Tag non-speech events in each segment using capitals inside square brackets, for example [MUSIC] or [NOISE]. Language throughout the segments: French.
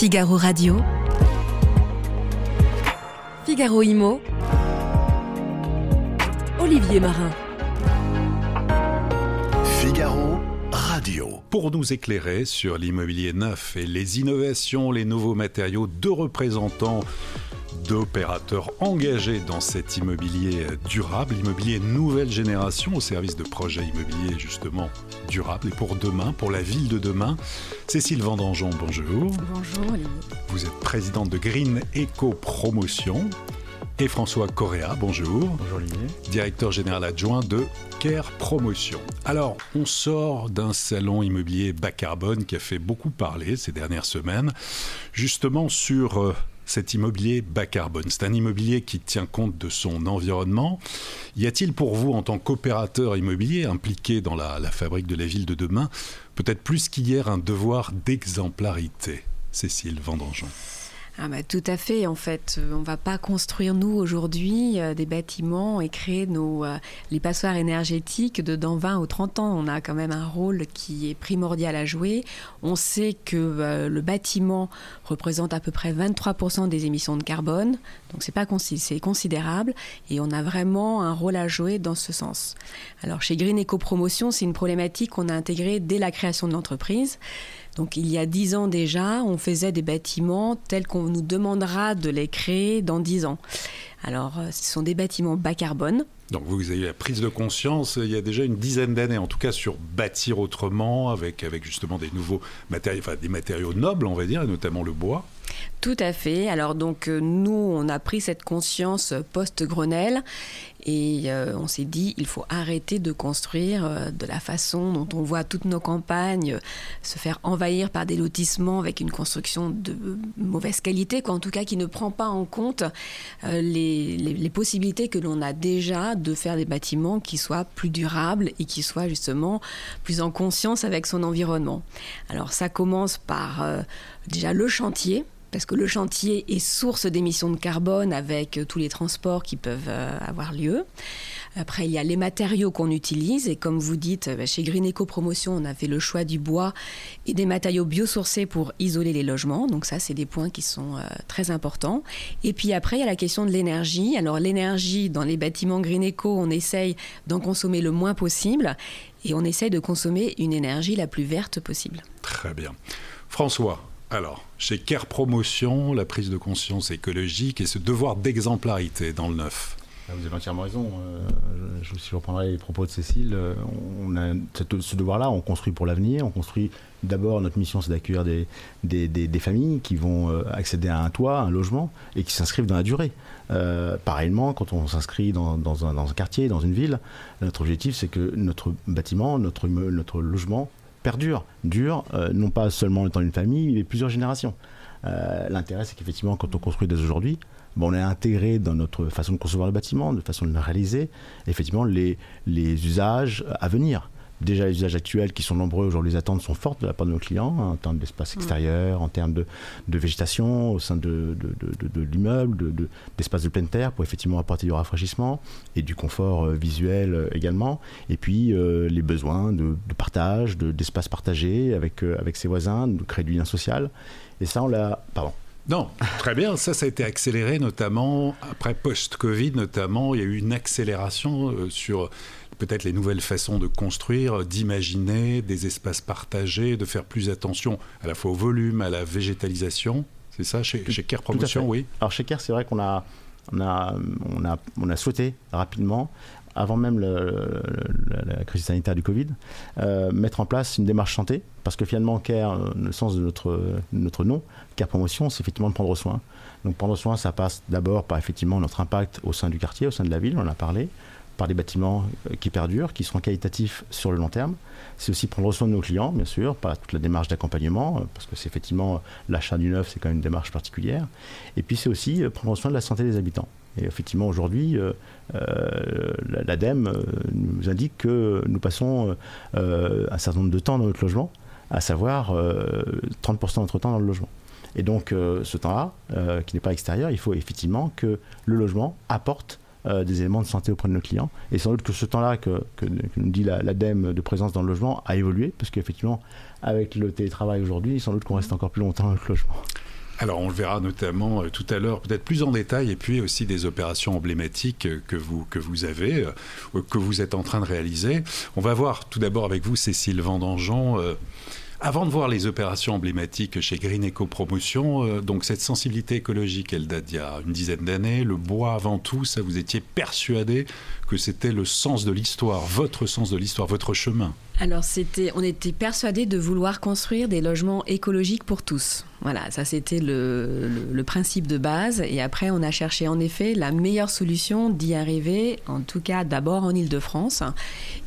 Figaro Radio. Figaro Imo. Olivier Marin. Figaro Radio. Pour nous éclairer sur l'immobilier neuf et les innovations, les nouveaux matériaux, deux représentants d'opérateurs engagés dans cet immobilier durable, immobilier nouvelle génération au service de projets immobiliers justement durables et pour demain, pour la ville de demain. Cécile Vendangeon, bonjour. Bonjour Olivier. Vous êtes présidente de Green Eco Promotion. Et François Correa, bonjour. Bonjour Olivier. Directeur général adjoint de Care Promotion. Alors, on sort d'un salon immobilier bas carbone qui a fait beaucoup parler ces dernières semaines, justement sur euh, cet immobilier bas carbone. C'est un immobilier qui tient compte de son environnement. Y a-t-il pour vous, en tant qu'opérateur immobilier impliqué dans la, la fabrique de la ville de demain, peut-être plus qu'hier, un devoir d'exemplarité Cécile Vendangeon. Ah bah, tout à fait. En fait, euh, on va pas construire nous aujourd'hui euh, des bâtiments et créer nos euh, les passoires énergétiques de dans 20 ou 30 ans. On a quand même un rôle qui est primordial à jouer. On sait que le bâtiment représente à peu près 23% des émissions de carbone, donc c'est pas c'est considérable et on a vraiment un rôle à jouer dans ce sens. Alors chez Green Eco Promotion, c'est une problématique qu'on a intégrée dès la création de l'entreprise. Donc il y a dix ans déjà, on faisait des bâtiments tels qu'on nous demandera de les créer dans dix ans. Alors ce sont des bâtiments bas carbone. Donc vous avez eu la prise de conscience il y a déjà une dizaine d'années, en tout cas sur bâtir autrement, avec, avec justement des nouveaux matériaux, enfin des matériaux nobles, on va dire, et notamment le bois. Tout à fait. Alors donc nous, on a pris cette conscience post-Grenelle et euh, on s'est dit, il faut arrêter de construire euh, de la façon dont on voit toutes nos campagnes se faire envahir par des lotissements avec une construction de mauvaise qualité, quoi, en tout cas qui ne prend pas en compte euh, les, possibilités que l'on a déjà de faire des bâtiments qui soient plus durables et qui soient justement plus en conscience avec son environnement. Alors ça commence par déjà le chantier parce que le chantier est source d'émissions de carbone avec euh, tous les transports qui peuvent euh, avoir lieu. Après, il y a les matériaux qu'on utilise. Et comme vous dites, euh, chez Green Eco Promotion, on a fait le choix du bois et des matériaux biosourcés pour isoler les logements. Donc ça, c'est des points qui sont très importants. Et puis après, il y a la question de l'énergie. Alors l'énergie, dans les bâtiments Green Eco, on essaye d'en consommer le moins possible. Et on essaye de consommer une énergie la plus verte possible. Très bien. François, alors, chez Care Promotion, la prise de conscience écologique et ce devoir d'exemplarité dans le neuf. Ah, vous avez entièrement raison. Euh, je, je reprendrai les propos de Cécile, euh, on a ce devoir-là, on construit pour l'avenir. On construit d'abord, notre mission, c'est d'accueillir des, familles qui vont euh, accéder à un toit, un logement, et qui s'inscrivent dans la durée. Euh, pareillement, quand on s'inscrit dans, dans, un, quartier, dans une ville, notre objectif, c'est que notre bâtiment, notre, notre logement perdure, dure, euh, non pas seulement le temps d'une famille, mais plusieurs générations. Euh, L'intérêt, c'est qu'effectivement, quand on construit dès aujourd'hui, bon, on a intégré dans notre façon de concevoir le bâtiment, de façon de le réaliser, effectivement, les usages à venir déjà les usages actuels qui sont nombreux aujourd'hui, les attentes sont fortes de la part de nos clients hein, en termes d'espace extérieur, en termes de, de, végétation au sein de, de, de l'immeuble, d'espace de, pleine terre pour effectivement apporter du rafraîchissement et du confort euh, visuel euh, également. Et puis euh, les besoins de, partage, d'espace partagé avec, euh, avec ses voisins, de créer du lien social. Et ça, on l'a. Pardon. Non, très bien. Ça, ça a été accéléré, notamment après post-Covid, notamment. Il y a eu une accélération euh, sur peut-être les nouvelles façons de construire, d'imaginer des espaces partagés, de faire plus attention à la fois au volume, à la végétalisation. C'est ça chez, chez Care Promotion, oui Alors chez Care, c'est vrai qu'on a, on a, on a, on a souhaité rapidement avant même le, le, la crise sanitaire du Covid, euh, mettre en place une démarche santé, parce que finalement, CARE, euh, le sens de notre, notre nom, CARE Promotion, c'est effectivement de prendre soin. Donc prendre soin, ça passe d'abord par effectivement notre impact au sein du quartier, au sein de la ville, on en a parlé, par des bâtiments euh, qui perdurent, qui seront qualitatifs sur le long terme. C'est aussi prendre soin de nos clients, bien sûr, par toute la démarche d'accompagnement, parce que c'est effectivement l'achat du neuf, c'est quand même une démarche particulière. Et puis c'est aussi prendre soin de la santé des habitants. Et effectivement, aujourd'hui, euh, euh, l'ADEME euh, nous indique que nous passons euh, un certain nombre de temps dans notre logement, à savoir 30% de notre temps dans le logement. Et donc, ce temps-là, qui n'est pas extérieur, il faut effectivement que le logement apporte euh, des éléments de santé auprès de nos clients. Et sans doute que ce temps-là que, que, nous dit l'ADEME la, de présence dans le logement a évolué, parce qu'effectivement, avec le télétravail aujourd'hui, sans doute qu'on reste encore plus longtemps dans le logement. Alors on le verra notamment tout à l'heure, peut-être plus en détail, et puis aussi des opérations emblématiques que vous, que vous avez, que vous êtes en train de réaliser. On va voir tout d'abord avec vous, Cécile Vendangeon, avant de voir les opérations emblématiques chez Green Eco Promotion, euh, donc cette sensibilité écologique, elle date d'il y a une dizaine d'années. Le bois avant tout, ça vous étiez persuadé que c'était le sens de l'histoire, votre sens de l'histoire, votre chemin. Alors c'était, on était persuadé de vouloir construire des logements écologiques pour tous. Voilà, ça c'était le, le, principe de base. Et après, on a cherché en effet la meilleure solution d'y arriver, en tout cas d'abord en Ile-de-France.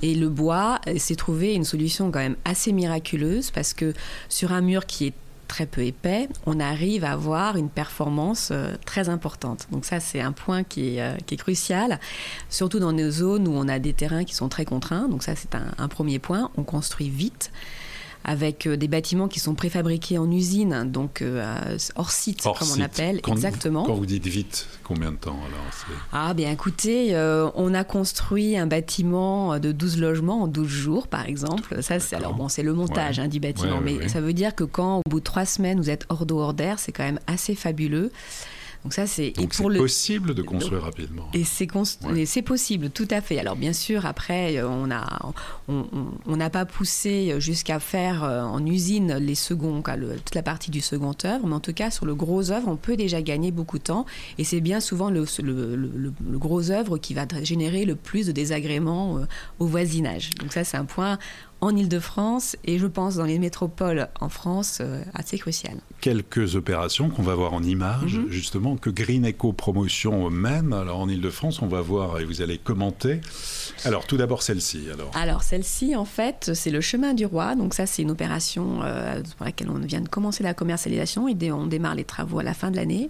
Et le bois s'est trouvé une solution quand même assez miraculeuse parce que sur un mur qui est très peu épais, on arrive à avoir une performance euh, très importante. Donc ça, c'est un point qui est, euh, qui est, crucial, surtout dans nos zones où on a des terrains qui sont très contraints. Donc ça, c'est un premier point. On construit vite avec euh, des bâtiments qui sont préfabriqués en usine, donc euh, hors site, comme on appelle. Exactement. Quand vous dites vite, combien de temps alors Ah, bien écoutez, euh, on a construit un bâtiment de 12 logements en 12 jours, par exemple. Ça, c'est alors bon, c'est le montage hein, du bâtiment, mais ça veut dire que quand, au bout de trois semaines, vous êtes hors d'eau, hors d'air, c'est quand même assez fabuleux. Donc ça, c'est possible de construire rapidement. Et c'est possible, tout à fait. Alors bien sûr, après, euh, on n'a pas poussé jusqu'à faire euh, en usine les seconds, toute la partie du second œuvre, mais en tout cas sur le gros œuvre, on peut déjà gagner beaucoup de temps. Et c'est bien souvent le, le, gros œuvre qui va générer le plus de désagréments euh, au voisinage. Donc ça, c'est un point en Ile-de-France et je pense dans les métropoles en France euh, assez crucial. Quelques opérations qu'on va voir en images, mhm. justement, que Green Eco Promotion mène. Alors en Ile-de-France, on va voir et vous allez commenter. Alors tout d'abord celle-ci. Alors, alors celle-ci, en fait, c'est le chemin du roi. Donc ça, c'est une opération euh, pour laquelle on vient de commencer la commercialisation et on démarre les travaux à la fin de l'année.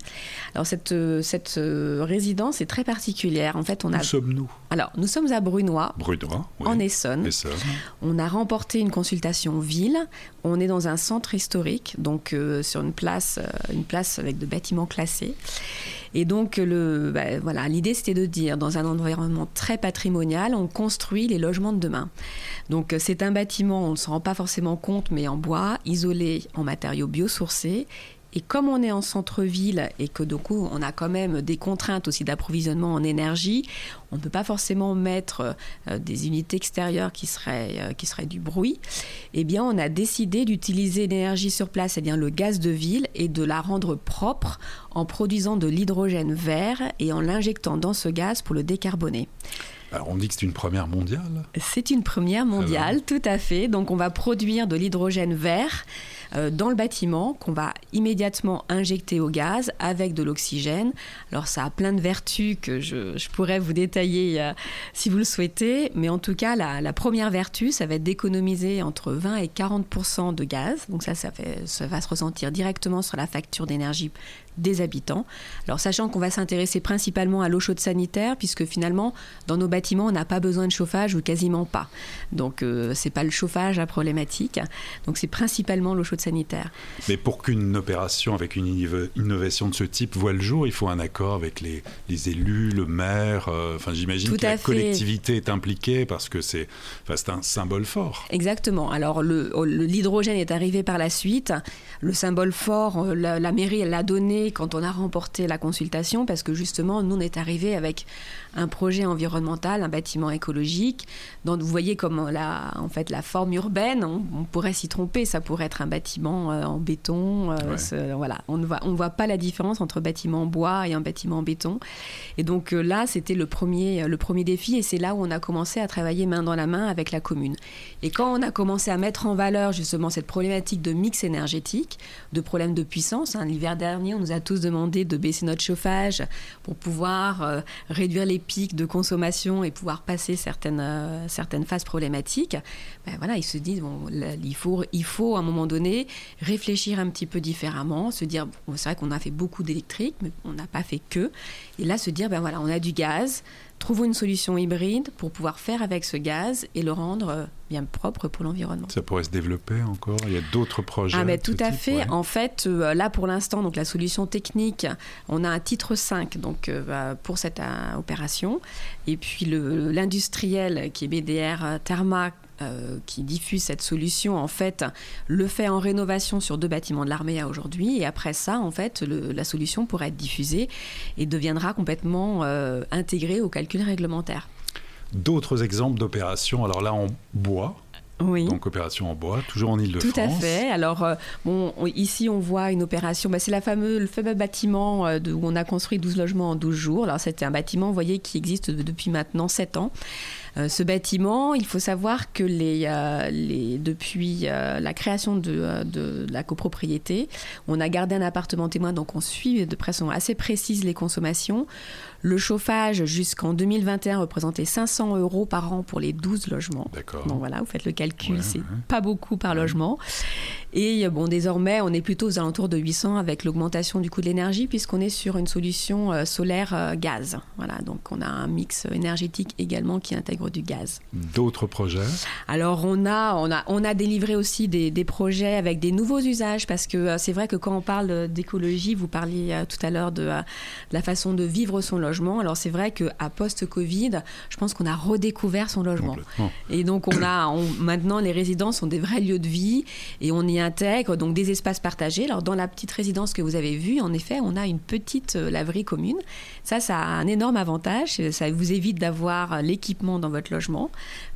Alors cette, euh, cette résidence est très particulière. En fait, on a... Où sommes-nous? Alors nous sommes à Brunois, Brunois en Essonne. Essonne. On a une consultation ville. On est dans un centre historique, donc euh, sur une place, euh, une place avec de bâtiments classés. Et donc, le, bah, voilà, l'idée, c'était de dire, dans un environnement très patrimonial, on construit les logements de demain. Donc, euh, c'est un bâtiment, on ne se rend pas forcément compte, mais en bois, isolé en matériaux biosourcés et comme on est en centre-ville et que du coup on a quand même des contraintes aussi d'approvisionnement en énergie, on ne peut pas forcément mettre euh, des unités extérieures qui seraient, euh, qui seraient du bruit. Eh bien, on a décidé d'utiliser l'énergie sur place, eh bien le gaz de ville, et de la rendre propre en produisant de l'hydrogène vert et en l'injectant dans ce gaz pour le décarboner. Alors on dit que c'est une première mondiale C'est une première mondiale, tout à fait. Donc on va produire de l'hydrogène vert dans le bâtiment qu'on va immédiatement injecter au gaz avec de l'oxygène. Alors ça a plein de vertus que je, pourrais vous détailler euh, si vous le souhaitez, mais en tout cas la, première vertu, ça va être d'économiser entre 20 et 40 de gaz. Donc ça, ça va se ressentir directement sur la facture d'énergie des habitants. Alors sachant qu'on va s'intéresser principalement à l'eau chaude sanitaire, puisque finalement, dans nos bâtiments, on n'a pas besoin de chauffage ou quasiment pas. Donc euh, c'est pas le chauffage à problématique. Donc c'est principalement l'eau chaude sanitaire. Mais pour qu'une opération avec une innovation de ce type voit le jour, il faut un accord avec les, les élus, le maire. Euh, enfin, j'imagine que la collectivité est impliquée parce que c'est un symbole fort. Exactement. Alors l'hydrogène est arrivé par la suite. Le symbole fort, euh, la, la mairie, elle l'a donné quand on a remporté la consultation, parce que justement, nous, on est arrivé avec un projet environnemental, un bâtiment écologique. Donc, vous voyez comme la, en fait, la forme urbaine, on, pourrait s'y tromper, ça pourrait être un bâtiment euh, en béton. Euh, voilà, on ne voit, on voit pas la différence entre bâtiment en bois et un bâtiment en béton. Et donc euh, là, c'était le premier, le premier défi, et c'est là où on a commencé à travailler main dans la main avec la commune. Et quand on a commencé à mettre en valeur justement cette problématique de mix énergétique, de problème de puissance, hein, l'hiver dernier, on nous a tous demandé de baisser notre chauffage pour pouvoir réduire les de consommation et pouvoir passer certaines, euh, certaines phases problématiques, ben voilà, ils se disent bon, il, faut, il faut à un moment donné réfléchir un petit peu différemment, se dire c'est vrai qu'on a fait beaucoup d'électrique, mais on n'a pas fait que. Et là, se dire ben voilà, on a du gaz, trouvons une solution hybride pour pouvoir faire avec ce gaz et le rendre euh, bien propre pour l'environnement. Ça pourrait se développer encore Il y a d'autres projets Ah mais tout à fait. En fait, euh, là pour l'instant, donc la solution technique, on a un titre 5 donc euh, bah, pour cette opération. Et puis l'industriel qui est BDR Therma qui diffuse cette solution, en fait, le fait en rénovation sur deux bâtiments de l'armée à aujourd'hui. Et après ça, en fait, la solution pourra être diffusée et deviendra complètement intégrée au calcul réglementaire. D'autres exemples d'opérations, alors là en bois, oui. Donc opération en bois, toujours en Ile-de-France. Tout à fait. Alors euh, bon, ici on voit une opération, bah, c'est la fameux, le fameux bâtiment euh, où on a construit 12 logements en 12 jours. Alors c'était un bâtiment, vous voyez, qui existe depuis maintenant 7 ans. Euh, ce bâtiment, il faut savoir que les, depuis la création de, de, la copropriété, on a gardé un appartement témoin, donc on suit de façon assez précise les consommations. Le chauffage jusqu'en 2021 représentait 500 euros par an pour les 12 logements. D'accord. Donc voilà, vous faites le calcul, c'est pas beaucoup par logement. Et bon, désormais, on est plutôt aux alentours de 800 avec l'augmentation du coût de l'énergie puisqu'on est sur une solution euh, solaire euh, gaz. Voilà, donc on a un mix énergétique également qui intègre du gaz. D'autres projets? Alors on a, on a, on a délivré aussi des, des projets avec des nouveaux usages parce que euh, c'est vrai que quand on parle d'écologie, vous parliez tout à l'heure de, de, la façon de vivre son logement alors c'est vrai qu'à post-Covid, je pense qu'on a redécouvert son logement. Et donc on a maintenant les résidences sont des vrais lieux de vie et on y intègre donc des espaces partagés. Alors dans la petite résidence que vous avez vue, en effet, on a une petite euh, laverie commune. Ça, ça a un énorme avantage. Ça vous évite d'avoir l'équipement dans votre logement.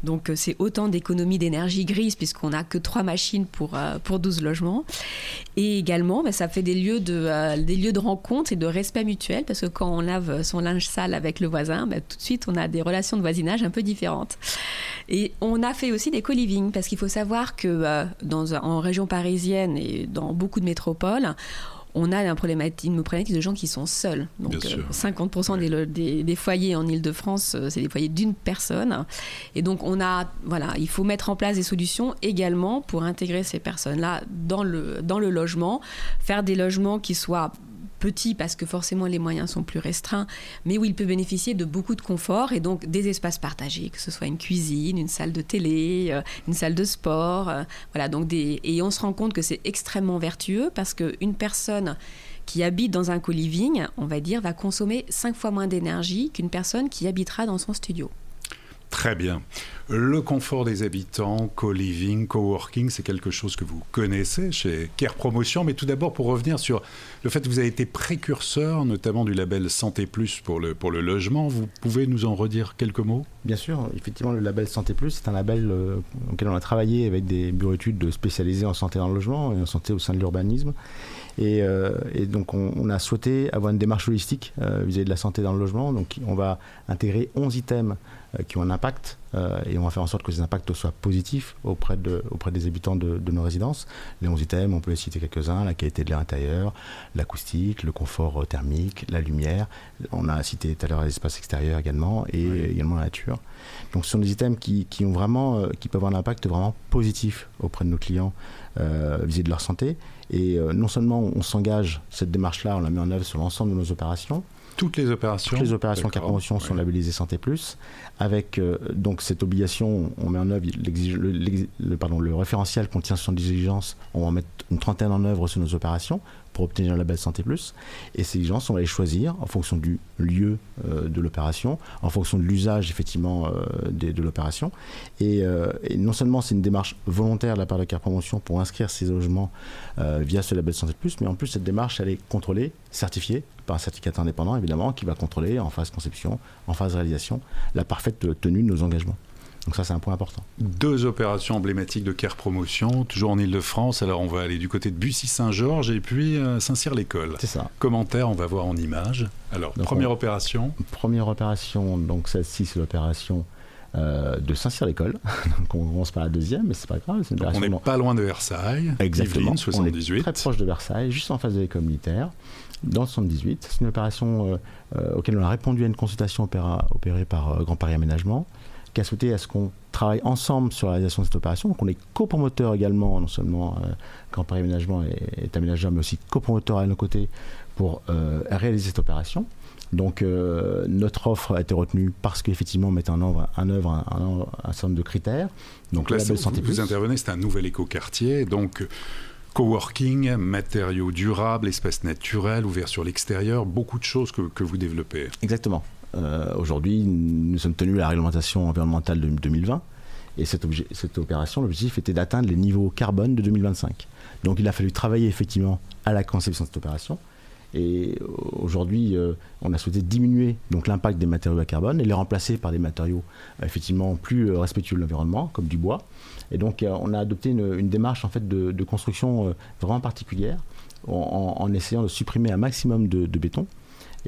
Donc euh, c'est autant d'économie d'énergie grise puisqu'on n'a que trois machines pour, euh, pour 12 logements. Et également, bah, ça fait des lieux, de, des lieux de rencontre et de respect mutuel parce que quand on lave son linge sale avec le voisin, bah, tout de suite on a des relations de voisinage un peu différentes. Et on a fait aussi des co-living parce qu'il faut savoir que euh, dans, en région parisienne et dans beaucoup de métropoles, on a problématique, une problématique de gens qui sont seuls. Donc 50% euh, des, des, foyers en Ile-de-France, euh, c'est des foyers d'une personne. Et donc on a, voilà, il faut mettre en place des solutions également pour intégrer ces personnes-là dans le, dans le logement, faire des logements qui soient petit parce que forcément les moyens sont plus restreints, mais où il peut bénéficier de beaucoup de confort et donc des espaces partagés, que ce soit une cuisine, une salle de télé, euh, une salle de sport, euh, voilà donc des et on se rend compte que c'est extrêmement vertueux parce qu'une personne qui habite dans un co-living, on va dire, va consommer cinq fois moins d'énergie qu'une personne qui habitera dans son studio. Très bien. Le confort des habitants, co-living, co-working, c'est quelque chose que vous connaissez chez Care Promotion. Mais tout d'abord, pour revenir sur le fait que vous avez été précurseur, notamment du label Santé Plus pour le, logement, vous pouvez nous en redire quelques mots? Bien sûr, effectivement, le label Santé Plus, c'est un label euh, auquel on a travaillé avec des bureaux d'études spécialisés en santé dans le logement et en santé au sein de l'urbanisme. Et, euh, donc, on, a souhaité avoir une démarche holistique euh, vis-à-vis de la santé dans le logement. Donc, on va intégrer 11 items euh, qui ont un impact et on va faire en sorte que ces impacts soient positifs auprès, de, auprès des habitants de, nos résidences. Les 11 items, on peut les citer quelques-uns la qualité de l'air intérieur, l'acoustique, le confort thermique, la lumière. On a cité tout à l'heure l'espace extérieur également et également la nature. Donc, ce sont des items qui, qui ont vraiment, qui peuvent avoir un impact vraiment positif auprès de nos clients euh, vis-à-vis de leur santé. Et euh, non seulement on s'engage, cette démarche-là, on la met en œuvre sur l'ensemble de nos opérations, toutes les opérations Toutes les opérations Car Promotion sont labellisées Santé Plus. Avec euh, donc cette obligation, on met en œuvre le, pardon, le référentiel contient 70 exigences. On va mettre une trentaine en œuvre sur nos opérations pour obtenir le label Santé Plus. Et ces exigences, on va les choisir en fonction du lieu euh, de l'opération, en fonction de l'usage effectivement euh, de, l'opération. Et, euh, et, non seulement c'est une démarche volontaire de la part de Car Promotion pour inscrire ces logements via ce label Santé Plus, mais en plus cette démarche, elle est contrôlée, certifiée par un certificat indépendant évidemment, qui va contrôler en phase conception, en phase réalisation, la parfaite tenue de nos engagements. Donc ça, c'est un point important. Deux opérations emblématiques de Care Promotion, toujours en Ile-de-France. Alors on va aller du côté de Bussy-Saint-Georges et puis euh, Saint-Cyr-l'École. C'est ça. Commentaire, on va voir en image. Alors, première opération. Première opération, donc celle-ci, c'est l'opération euh, de Saint-Cyr-l'École. [LAUGHS] donc on commence par la deuxième, mais c'est pas grave. on n'est pas loin de Versailles. Exactement. 78. On est très proche de Versailles, juste en face de l'école militaire dans le 78. C'est une opération euh, euh, auquel on a répondu à une consultation opérée par Grand Paris Aménagement qui a souhaité à ce qu'on travaille ensemble sur la réalisation de cette opération. Donc on est copromoteur également, non seulement euh, Grand Paris Aménagement est, aménageur, mais aussi copromoteur à nos côtés pour euh, réaliser cette opération. Donc euh, notre offre a été retenue parce qu'effectivement on met en œuvre un, œuvre, un, certain nombre de critères. Donc, là, santé vous, vous intervenez, c'est un nouvel écoquartier, donc coworking, matériaux durables, espaces naturels, ouverts sur l'extérieur, beaucoup de choses que, que vous développez. Exactement. Euh, aujourd'hui, nous sommes tenus à la réglementation environnementale de 2020. Et cette, opération, l'objectif était d'atteindre les niveaux carbone de 2025. Donc il a fallu travailler effectivement à la conception de cette opération. Et aujourd'hui, euh, on a souhaité diminuer l'impact des matériaux à carbone et les remplacer par des matériaux effectivement plus euh, respectueux de l'environnement, comme du bois. Et donc, euh, on a adopté une, démarche en fait de, construction vraiment particulière, en, essayant de supprimer un maximum de, béton.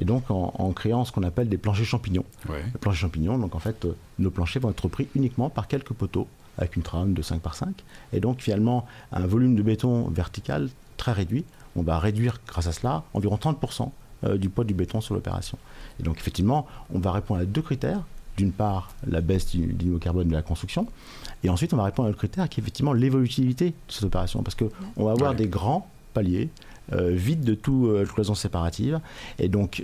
Et donc en, créant ce qu'on appelle des planchers champignons. Les planchers champignons, donc en fait, nos planchers vont être pris uniquement par quelques poteaux avec une trame de 5 par 5. Et donc finalement, un volume de béton vertical très réduit on va réduire grâce à cela environ 30% euh, du poids du béton sur l'opération. Et donc effectivement, on va répondre à deux critères. D'une part, la baisse du, niveau carbone de la construction, et ensuite on va répondre à l'autre critère qui est effectivement l'évolutivité de cette opération, parce qu'on va avoir des grands paliers euh, vides de toute euh, cloison séparative, et donc,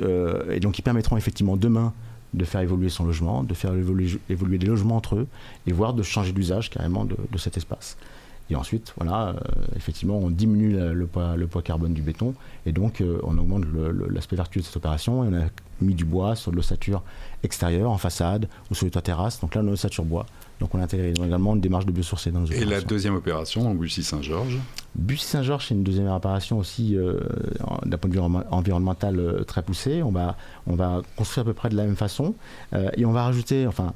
et donc qui permettront effectivement demain de faire évoluer son logement, de faire évoluer, évoluer les logements entre eux, et voire de changer d'usage carrément de, de cet espace. Et ensuite, voilà, euh, effectivement, on diminue le, poids, le, poids, carbone du béton et donc euh, on augmente l'aspect vertueux de cette opération. Et on a mis du bois sur de l'ossature extérieure, en façade ou sur les toits terrasses. Donc là, on a l'ossature bois. Donc on a intégré également une démarche de biosourcé dans nos Et la deuxième opération, en Bussy-Saint-Georges Bussy-Saint-Georges, c'est une deuxième opération aussi euh, d'un point de vue environnemental euh, très poussé. On va, on va construire à peu près de la même façon euh, et on va rajouter, enfin,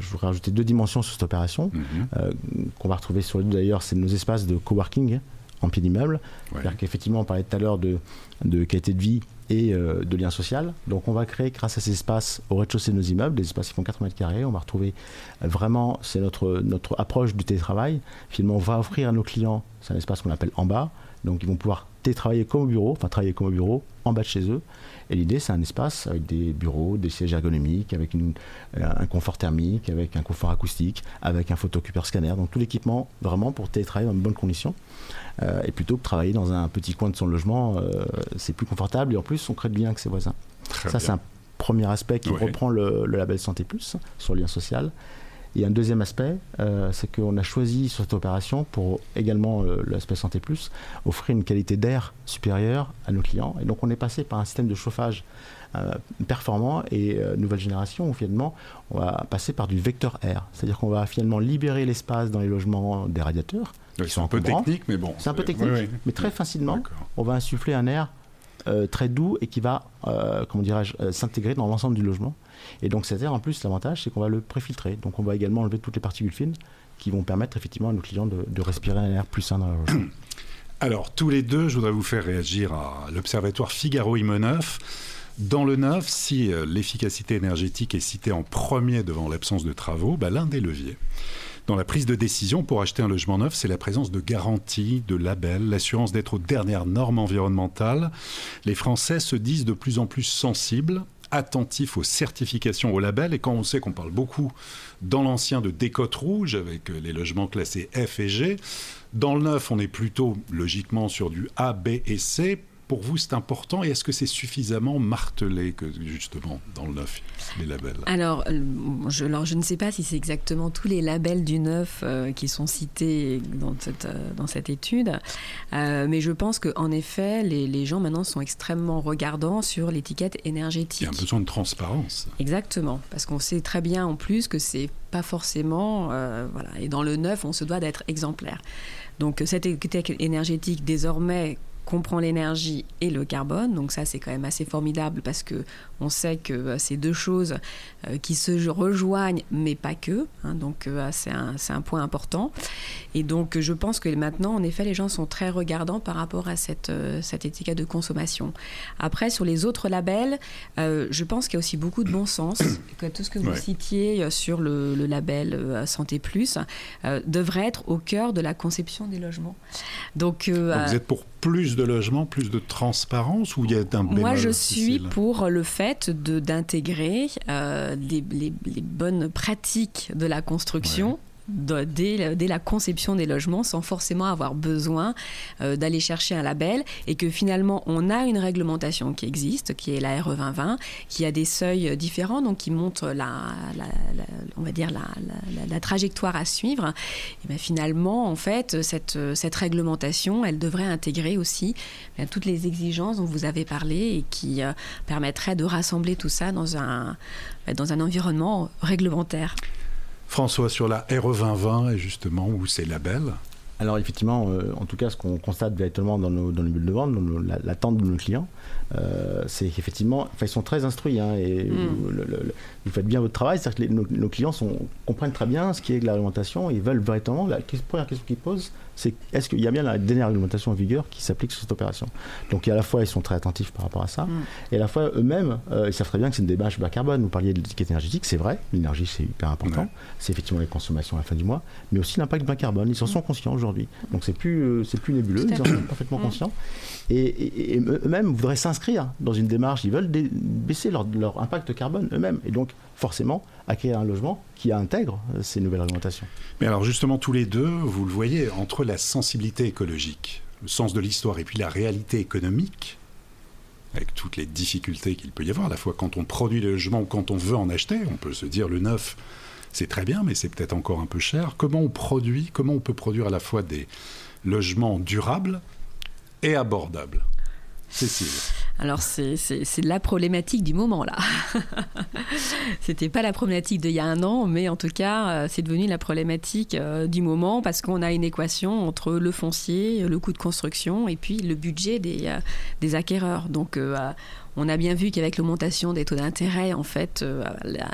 je voudrais rajouter deux dimensions sur cette opération mhm. qu'on va retrouver sur les deux d'ailleurs, c'est nos espaces de coworking en pied d'immeuble. C'est-à-dire qu'effectivement, on parlait tout à l'heure de, de qualité de vie et euh, de lien social. Donc on va créer grâce à ces espaces au rez-de-chaussée de nos immeubles, des espaces qui font 4 mètres carrés, on va retrouver euh, vraiment, c'est notre, notre approche du télétravail. Finalement, on va offrir à nos clients, c'est un espace qu'on appelle en bas, donc ils vont pouvoir télétravailler comme au bureau, enfin travailler comme au bureau, en bas de chez eux. Et l'idée, c'est un espace avec des bureaux, des sièges ergonomiques, avec une, un confort thermique, avec un confort acoustique, avec un photocupeur scanner. Donc tout l'équipement vraiment pour télétravailler dans de bonnes conditions. Euh, et plutôt que travailler dans un petit coin de son logement, euh, c'est plus confortable et en plus on crée de lien avec ses voisins. Ça, c'est un premier aspect qui reprend le, le, label Santé Plus sur le lien social. Et un deuxième aspect, euh, c'est qu'on a choisi sur cette opération, pour également l'aspect Santé Plus, offrir une qualité d'air supérieure à nos clients. Et donc on est passé par un système de chauffage performant et nouvelle génération où finalement on va passer par du vecteur air. C'est-à-dire qu'on va finalement libérer l'espace dans les logements des radiateurs ils sont un peu techniques, mais bon. C'est un peu technique, mais très facilement, on va insuffler un air euh, très doux et qui va, euh, comment dirais-je, euh, s'intégrer dans l'ensemble du logement. Et donc cet air, en plus, l'avantage, c'est qu'on va le préfiltrer. Donc on va également enlever toutes les particules fines qui vont permettre effectivement à nos clients de, respirer un air plus sain dans leur logement. [COUGHS] Alors, tous les deux, je voudrais vous faire réagir à l'Observatoire Figaro Imo Dans le neuf, si l'efficacité énergétique est citée en premier devant l'absence de travaux, bah, l'un des leviers dans la prise de décision pour acheter un logement neuf, c'est la présence de garanties, de labels, l'assurance d'être aux dernières normes environnementales. Les Français se disent de plus en plus sensibles attentifs aux certifications, aux labels. Et quand on sait qu'on parle beaucoup dans l'ancien de décote rouge avec les logements classés F et G, dans le neuf, on est plutôt logiquement sur du A, B et C pour vous c'est important et est-ce que c'est suffisamment martelé que justement dans le neuf les labels? Alors euh, je, alors je ne sais pas si c'est exactement tous les labels du neuf euh, qui sont cités dans cette, euh, dans cette étude mais je pense qu'en effet les, les, gens maintenant sont extrêmement regardants sur l'étiquette énergétique. Il y a un besoin de transparence. Exactement parce qu'on sait très bien en plus que c'est pas forcément voilà et dans le neuf on se doit d'être exemplaire. Donc cette étiquette énergétique désormais comprend l'énergie et le carbone. Donc ça, c'est quand même assez formidable parce que on sait que euh, c'est deux choses euh, qui se rejoignent, mais pas que. Hein. donc euh, c'est un, un, point important. Et donc je pense que maintenant, en effet, les gens sont très regardants par rapport à cette, cette étiquette de consommation. Après, sur les autres labels, je pense qu'il y a aussi beaucoup de bon sens. [COUGHS] Que tout ce que vous citiez sur le, label Santé Plus devrait être au cœur de la conception des logements. Donc, vous êtes pour plus de logements, plus de transparence ou il y a un Moi, je suis pour le fait d'intégrer euh, les, bonnes pratiques de la construction dès, la conception des logements sans forcément avoir besoin euh, d'aller chercher un label et que finalement on a une réglementation qui existe, qui est la RE 2020, qui a des seuils différents, donc qui montre la, on va dire la, trajectoire à suivre. Et bien finalement, en fait, cette, cette réglementation, elle devrait intégrer aussi ben, toutes les exigences dont vous avez parlé et qui euh, permettraient de rassembler tout ça dans un, ben, dans un environnement réglementaire. François, sur la RE 2020 et justement, où ces labels alors effectivement, euh, en tout cas, ce qu'on constate véritablement dans nos, dans bulles de vente, dans l'attente de nos clients, euh, c'est qu'effectivement, ils sont très instruits hein, et mm. vous, faites bien votre travail. C'est-à-dire que nos, clients sont, comprennent très bien ce qui est de l'alimentation. Ils veulent véritablement, la première question qu'ils posent, c'est est-ce qu'il y a bien la dernière réglementation en vigueur qui s'applique sur cette opération? Donc à la fois ils sont très attentifs par rapport à ça, mm. et à la fois eux-mêmes euh, ils savent très bien que c'est une démarche bas carbone. Vous parliez de l'étiquette énergétique, c'est vrai, l'énergie c'est hyper important, c'est effectivement les consommations à la fin du mois, mais aussi l'impact bas carbone. Ils en sont conscients aujourd'hui, donc c'est plus euh, c'est plus nébuleux, ils en sont parfaitement mm. conscients, et, eux-mêmes voudraient s'inscrire dans une démarche, ils veulent baisser leur, leur impact carbone eux-mêmes, et donc forcément acquérir un logement qui intègre euh, ces nouvelles réglementations. Mais alors justement, tous les deux, vous le voyez, entre la sensibilité écologique, le sens de l'histoire et puis la réalité économique, avec toutes les difficultés qu'il peut y avoir, à la fois quand on produit le logement ou quand on veut en acheter, on peut se dire le neuf, c'est très bien, mais c'est peut-être encore un peu cher. Comment on produit, comment on peut produire à la fois des logements durables et abordables? Cécile. Alors c'est la problématique du moment là. [LAUGHS] C'était pas la problématique d'il y a un an, mais en tout cas euh, c'est devenu la problématique euh, du moment parce qu'on a une équation entre le foncier, le coût de construction et puis le budget des, euh, des acquéreurs. Donc on a bien vu qu'avec l'augmentation des taux d'intérêt, en fait,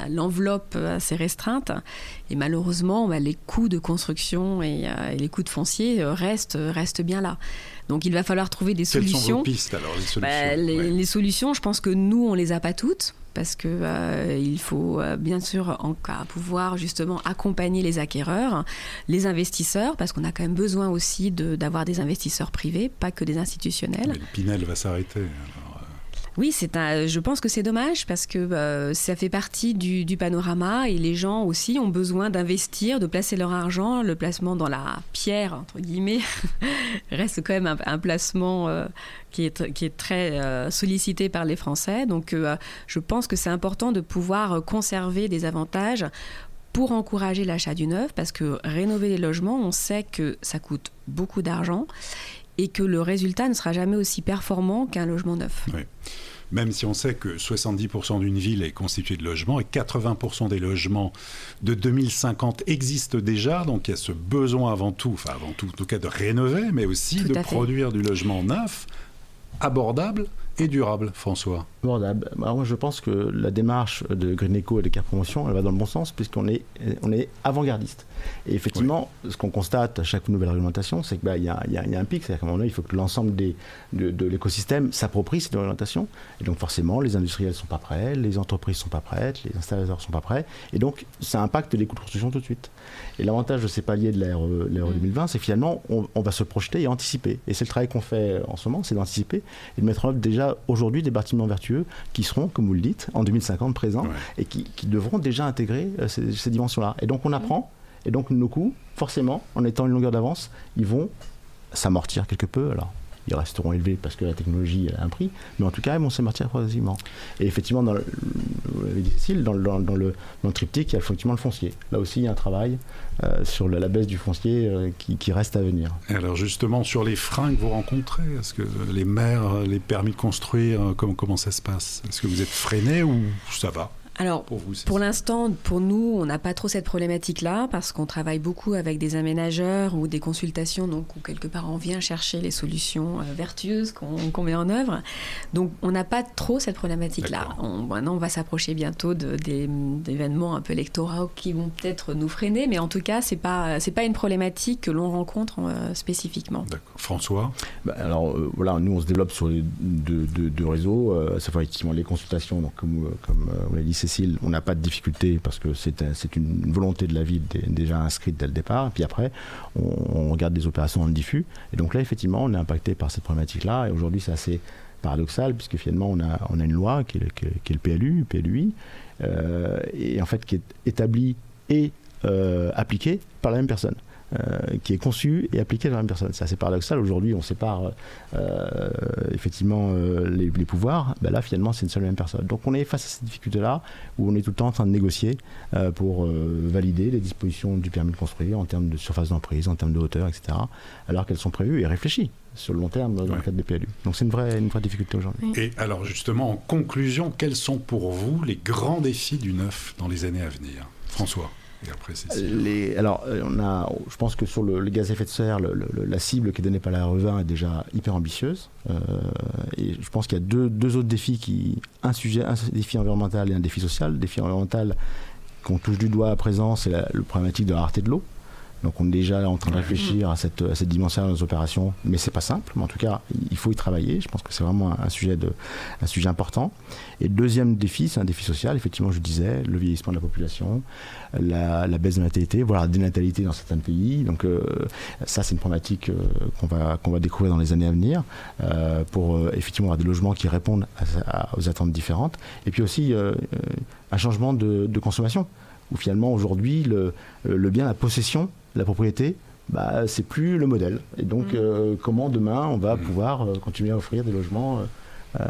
l'enveloppe s'est restreinte. Et malheureusement, bah, les coûts de construction et, les coûts de foncier restent, restent bien là. Donc il va falloir trouver des Quelles solutions. Sont vos pistes alors les solutions, bah, les, solutions, je pense que nous on les a pas toutes parce que euh, il faut euh, bien sûr pouvoir justement accompagner les acquéreurs, les investisseurs, parce qu'on a quand même besoin aussi d'avoir des investisseurs privés, pas que des institutionnels. Mais le Pinel va s'arrêter. Oui, c'est un, je pense que c'est dommage parce que euh, ça fait partie du, panorama et les gens aussi ont besoin d'investir, de placer leur argent. Le placement dans la pierre, entre guillemets, [LAUGHS] reste quand même un, placement euh, qui, est, très euh, sollicité par les Français. Donc je pense que c'est important de pouvoir conserver des avantages pour encourager l'achat du neuf parce que rénover les logements, on sait que ça coûte beaucoup d'argent et que le résultat ne sera jamais aussi performant qu'un logement neuf. Oui. Même si on sait que 70% d'une ville est constituée de logements et 80% des logements de 2050 existent déjà, donc il y a ce besoin avant tout, enfin avant tout en tout cas de rénover, mais aussi de produire du logement neuf, abordable et durable, François Abordable. Alors moi, je pense que la démarche de Green Eco et de Car Promotion, elle va dans le bon sens, puisqu'on est, on est avant-gardiste. Et effectivement, ce qu'on constate à chaque nouvelle réglementation, c'est qu'il bah, y, a, y, a un pic. C'est-à-dire qu'à un moment donné, il faut que l'ensemble de, de l'écosystème s'approprie cette réglementation. Et donc, forcément, les industriels ne sont pas prêts, les entreprises ne sont pas prêtes, les installateurs ne sont pas prêts. Et donc, ça impacte les coûts de construction tout de suite. Et l'avantage de ces paliers de l'ère 2020, mm. c'est finalement, on, va se projeter et anticiper. Et c'est le travail qu'on fait en ce moment, c'est d'anticiper et de mettre en œuvre déjà aujourd'hui des bâtiments vertueux qui seront, comme vous le dites, en 2050 présents et qui, devront déjà intégrer euh, ces, dimensions-là. Et donc on apprend, et donc nos coûts, forcément, en étant une longueur d'avance, ils vont s'amortir quelque peu. Alors ils resteront élevés parce que la technologie a un prix, mais en tout cas, ils vont s'amortir progressivement. Et effectivement, dans le, dans, dans, dans, le, dans le triptyque, il y a effectivement le foncier. Là aussi, il y a un travail euh, sur la, baisse du foncier euh, qui, reste à venir. Et alors justement, sur les freins que vous rencontrez, est-ce que les maires, les permis de construire, euh, comment, comment ça se passe? Est-ce que vous êtes freiné ou ça va? Alors, pour, l'instant, pour nous, on n'a pas trop cette problématique-là parce qu'on travaille beaucoup avec des aménageurs ou des consultations, donc où quelque part on vient chercher les solutions euh, vertueuses qu'on met en œuvre. Donc, on n'a pas trop cette problématique-là. maintenant, on va s'approcher bientôt d'événements un peu électoraux qui vont peut-être nous freiner, mais en tout cas, c'est pas c'est pas une problématique que l'on rencontre euh, spécifiquement. D'accord. François. Bah, alors euh, voilà, nous on se développe sur les deux, réseaux. ça fait effectivement les consultations, donc comme comme vous l'avez dit, on n'a pas de difficulté parce que c'est une volonté de la ville déjà inscrite dès le départ. Puis après, on, regarde des opérations le diffus. Et donc là, effectivement, on est impacté par cette problématique-là. Et aujourd'hui, c'est assez paradoxal puisque finalement, on a, une loi qui est, le PLU, PLUI, euh, et en fait qui est établie et euh, appliquée par la même personne. Euh, qui est conçu et appliqué dans la même personne. C'est assez paradoxal. Aujourd'hui, on sépare euh, effectivement euh, les, pouvoirs. Ben là, finalement, c'est une seule et même personne. Donc, on est face à cette difficulté-là où on est tout le temps en train de négocier pour valider les dispositions du permis de construire en termes de surface d'emprise, en termes de hauteur, etc. Alors qu'elles sont prévues et réfléchies sur le long terme dans le cadre des PLU. Donc c'est une vraie, une vraie difficulté aujourd'hui. Et alors justement, en conclusion, quels sont pour vous les grands défis du neuf dans les années à venir? François après, les, alors, euh, on a, je pense que sur le, gaz à effet de serre, la cible qui est donnée par la RE20 est déjà hyper ambitieuse. Euh, et je pense qu'il y a deux, autres défis qui, un sujet, un défi environnemental et un défi social. Le défi environnemental qu'on touche du doigt à présent, c'est le problématique de la rareté de l'eau. Donc on est déjà en train de réfléchir à cette, à cette dimension de nos opérations, mais c'est pas simple. Mais en tout cas, il faut y travailler. Je pense que c'est vraiment un, sujet de, un sujet important. Et deuxième défi, c'est un défi social. Effectivement, je disais, le vieillissement de la population, la, baisse de natalité, voire la dénatalité dans certains pays. Donc euh, ça, c'est une problématique euh, qu'on va qu'on va découvrir dans les années à venir euh, pour effectivement avoir des logements qui répondent aux attentes différentes. Et puis aussi un changement de, de consommation où finalement aujourd'hui le, le, bien, la possession la propriété, bah, c'est plus le modèle. Et donc, mm. euh, comment demain on va mm. pouvoir euh, continuer à offrir des logements euh,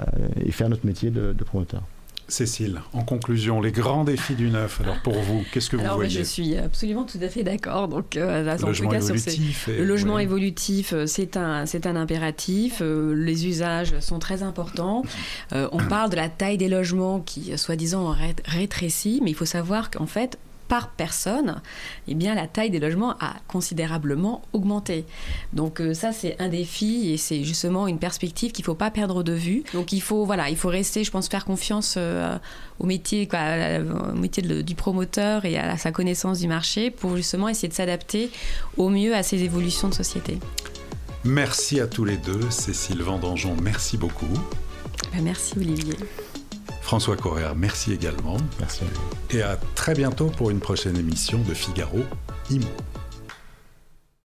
et faire notre métier de, promoteur? Cécile, en conclusion, les grands défis du neuf. Alors pour vous, qu'est-ce que vous voyez? Je suis absolument tout à fait d'accord. Donc, le logement évolutif, le logement évolutif, c'est un, c'est un impératif. les usages sont très importants. on parle de la taille des logements qui, soi-disant, rétrécit, mais il faut savoir qu'en fait, par personne, eh bien la taille des logements a considérablement augmenté. Donc euh, ça c'est un défi et c'est justement une perspective qu'il faut pas perdre de vue. Donc il faut voilà, il faut rester, je pense, faire confiance euh, au métier, quoi, au métier du promoteur et à sa connaissance du marché pour justement essayer de s'adapter au mieux à ces évolutions de société. Merci à tous les deux, Cécile Vendangeon, merci beaucoup. Ben, merci Olivier. François Correa, merci également. Merci. Et à très bientôt pour une prochaine émission de Figaro Imo.